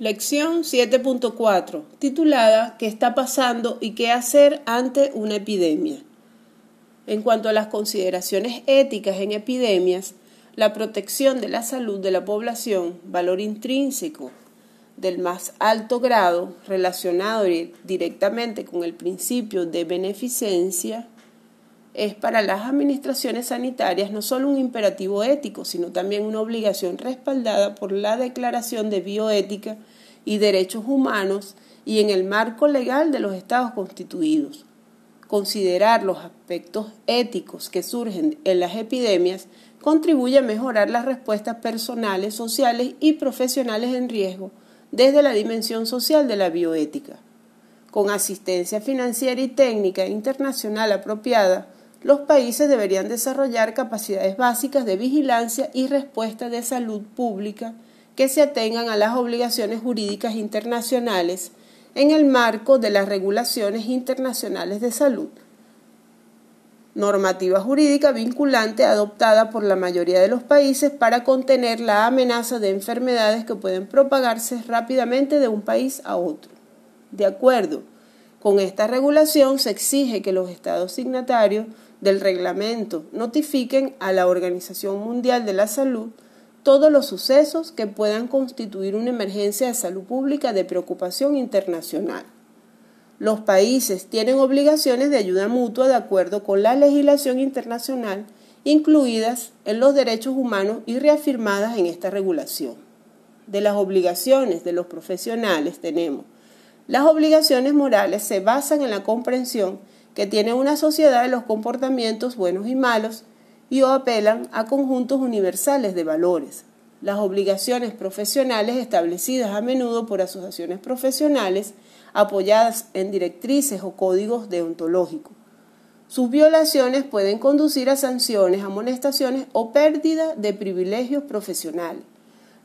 Lección 7.4, titulada ¿Qué está pasando y qué hacer ante una epidemia? En cuanto a las consideraciones éticas en epidemias, la protección de la salud de la población, valor intrínseco del más alto grado relacionado directamente con el principio de beneficencia, es para las administraciones sanitarias no solo un imperativo ético, sino también una obligación respaldada por la Declaración de Bioética y Derechos Humanos y en el marco legal de los estados constituidos. Considerar los aspectos éticos que surgen en las epidemias contribuye a mejorar las respuestas personales, sociales y profesionales en riesgo desde la dimensión social de la bioética. Con asistencia financiera y técnica internacional apropiada, los países deberían desarrollar capacidades básicas de vigilancia y respuesta de salud pública que se atengan a las obligaciones jurídicas internacionales en el marco de las regulaciones internacionales de salud. Normativa jurídica vinculante adoptada por la mayoría de los países para contener la amenaza de enfermedades que pueden propagarse rápidamente de un país a otro. De acuerdo con esta regulación, se exige que los estados signatarios del reglamento notifiquen a la Organización Mundial de la Salud todos los sucesos que puedan constituir una emergencia de salud pública de preocupación internacional. Los países tienen obligaciones de ayuda mutua de acuerdo con la legislación internacional incluidas en los derechos humanos y reafirmadas en esta regulación. De las obligaciones de los profesionales tenemos las obligaciones morales se basan en la comprensión que tiene una sociedad de los comportamientos buenos y malos y o apelan a conjuntos universales de valores. Las obligaciones profesionales establecidas a menudo por asociaciones profesionales apoyadas en directrices o códigos deontológicos. Sus violaciones pueden conducir a sanciones, amonestaciones o pérdida de privilegios profesionales.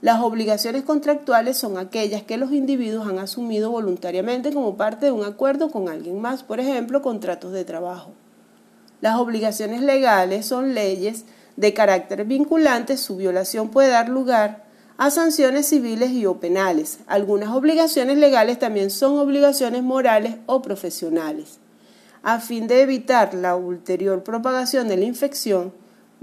Las obligaciones contractuales son aquellas que los individuos han asumido voluntariamente como parte de un acuerdo con alguien más, por ejemplo, contratos de trabajo. Las obligaciones legales son leyes de carácter vinculante, su violación puede dar lugar a sanciones civiles y o penales. Algunas obligaciones legales también son obligaciones morales o profesionales. A fin de evitar la ulterior propagación de la infección,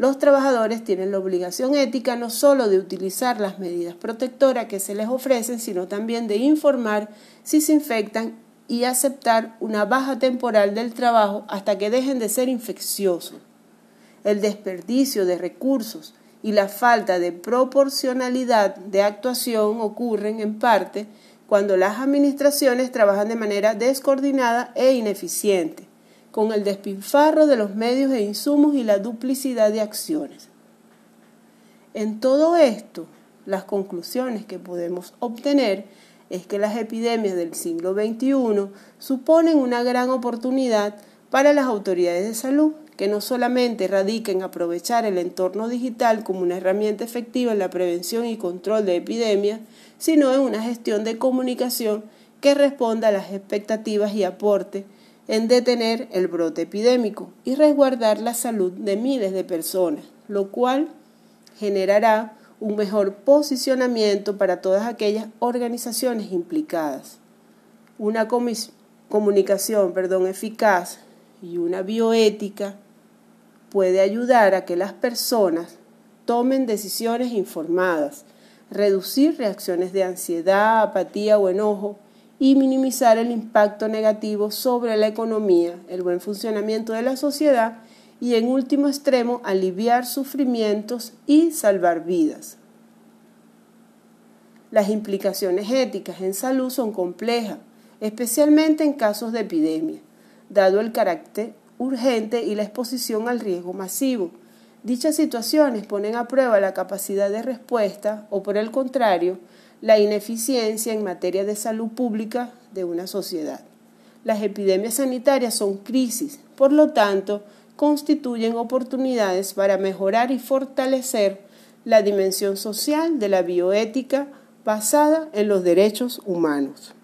los trabajadores tienen la obligación ética no solo de utilizar las medidas protectoras que se les ofrecen, sino también de informar si se infectan y aceptar una baja temporal del trabajo hasta que dejen de ser infecciosos. El desperdicio de recursos y la falta de proporcionalidad de actuación ocurren en parte cuando las administraciones trabajan de manera descoordinada e ineficiente con el despilfarro de los medios e insumos y la duplicidad de acciones. En todo esto, las conclusiones que podemos obtener es que las epidemias del siglo XXI suponen una gran oportunidad para las autoridades de salud, que no solamente radica en aprovechar el entorno digital como una herramienta efectiva en la prevención y control de epidemias, sino en una gestión de comunicación que responda a las expectativas y aporte en detener el brote epidémico y resguardar la salud de miles de personas, lo cual generará un mejor posicionamiento para todas aquellas organizaciones implicadas. Una comunicación perdón, eficaz y una bioética puede ayudar a que las personas tomen decisiones informadas, reducir reacciones de ansiedad, apatía o enojo, y minimizar el impacto negativo sobre la economía, el buen funcionamiento de la sociedad y en último extremo aliviar sufrimientos y salvar vidas. Las implicaciones éticas en salud son complejas, especialmente en casos de epidemia, dado el carácter urgente y la exposición al riesgo masivo. Dichas situaciones ponen a prueba la capacidad de respuesta o, por el contrario, la ineficiencia en materia de salud pública de una sociedad. Las epidemias sanitarias son crisis, por lo tanto, constituyen oportunidades para mejorar y fortalecer la dimensión social de la bioética basada en los derechos humanos.